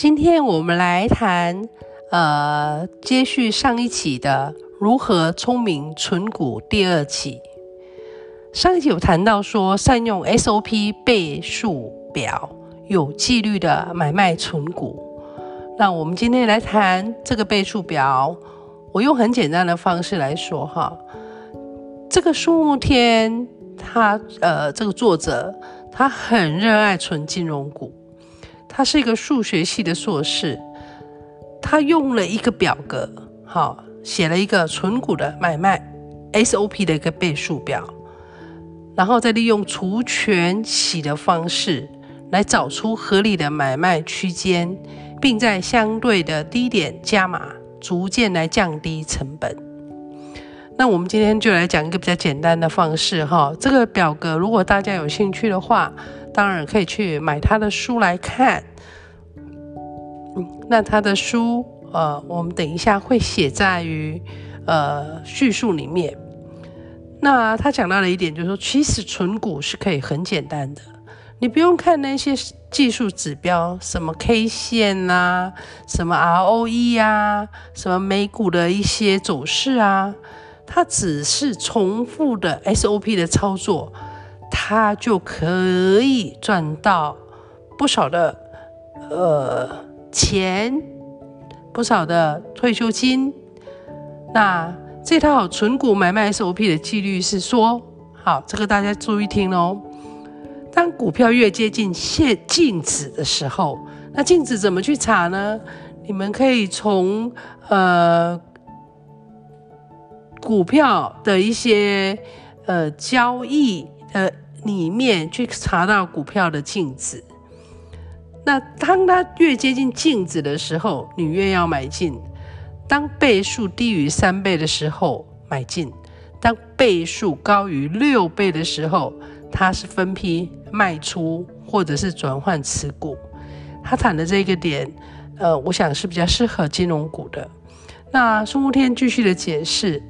今天我们来谈，呃，接续上一期的如何聪明存股第二期。上一期有谈到说，善用 SOP 倍数表，有纪律的买卖存股。那我们今天来谈这个倍数表，我用很简单的方式来说哈。这个树木天，他呃，这个作者他很热爱存金融股，他是一个数学系的硕士，他用了一个表格，好写了一个存股的买卖 SOP 的一个倍数表，然后再利用除权洗的方式来找出合理的买卖区间，并在相对的低点加码，逐渐来降低成本。那我们今天就来讲一个比较简单的方式哈。这个表格如果大家有兴趣的话，当然可以去买他的书来看。那他的书呃，我们等一下会写在于呃叙述里面。那他讲到了一点，就是说其实存股是可以很简单的，你不用看那些技术指标，什么 K 线啊，什么 ROE 啊，什么美股的一些走势啊。它只是重复的 SOP 的操作，它就可以赚到不少的呃钱，不少的退休金。那这套存股买卖 SOP 的纪律是说，好，这个大家注意听哦。当股票越接近现净值的时候，那净值怎么去查呢？你们可以从呃。股票的一些呃交易的里面去查到股票的净值，那当它越接近净值的时候，你越要买进；当倍数低于三倍的时候买进；当倍数高于六倍的时候，它是分批卖出或者是转换持股。他谈的这个点，呃，我想是比较适合金融股的。那孙悟天继续的解释。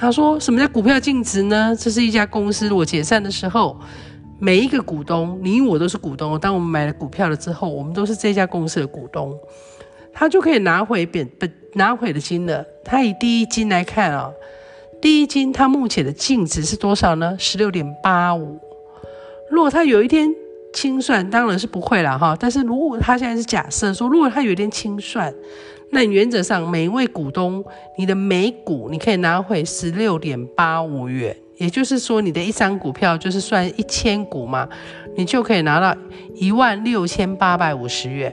他说：“什么叫股票净值呢？这是一家公司，我解散的时候，每一个股东，你我都是股东。当我们买了股票了之后，我们都是这家公司的股东，他就可以拿回本本拿回的金了。他以第一金来看啊，第一金他目前的净值是多少呢？十六点八五。如果他有一天清算，当然是不会了哈。但是如果他现在是假设说，如果他有一天清算。”那原则上，每一位股东，你的每股你可以拿回十六点八五元，也就是说，你的一张股票就是算一千股嘛，你就可以拿到一万六千八百五十元。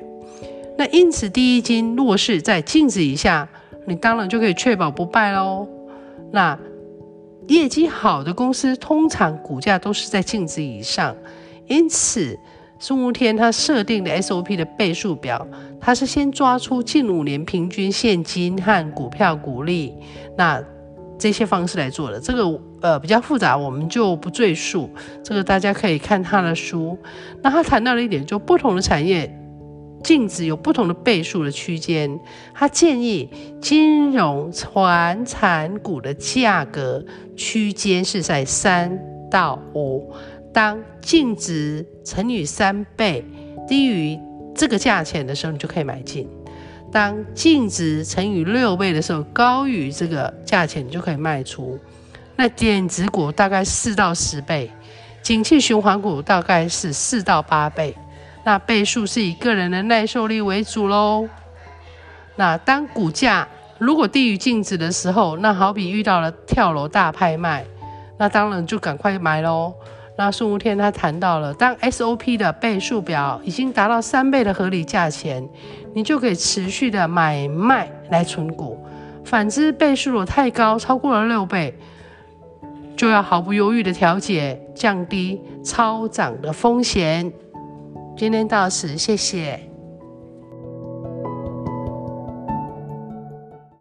那因此，第一金若是在净值以下，你当然就可以确保不败喽。那业绩好的公司，通常股价都是在净值以上，因此。孙悟天他设定的 SOP 的倍数表，他是先抓出近五年平均现金和股票股利，那这些方式来做的。这个呃比较复杂，我们就不赘述。这个大家可以看他的书。那他谈到了一点，就不同的产业净值有不同的倍数的区间。他建议金融、传产股的价格区间是在三到五。当净值乘以三倍低于这个价钱的时候，你就可以买进；当净值乘以六倍的时候，高于这个价钱，你就可以卖出。那点值股大概四到十倍，景气循环股大概是四到八倍。那倍数是以个人的耐受力为主喽。那当股价如果低于净值的时候，那好比遇到了跳楼大拍卖，那当然就赶快买喽。那孙无天他谈到了，当 SOP 的倍数表已经达到三倍的合理价钱，你就可以持续的买卖来存股。反之，倍数如果太高，超过了六倍，就要毫不犹豫的调节，降低超涨的风险。今天到此，谢谢。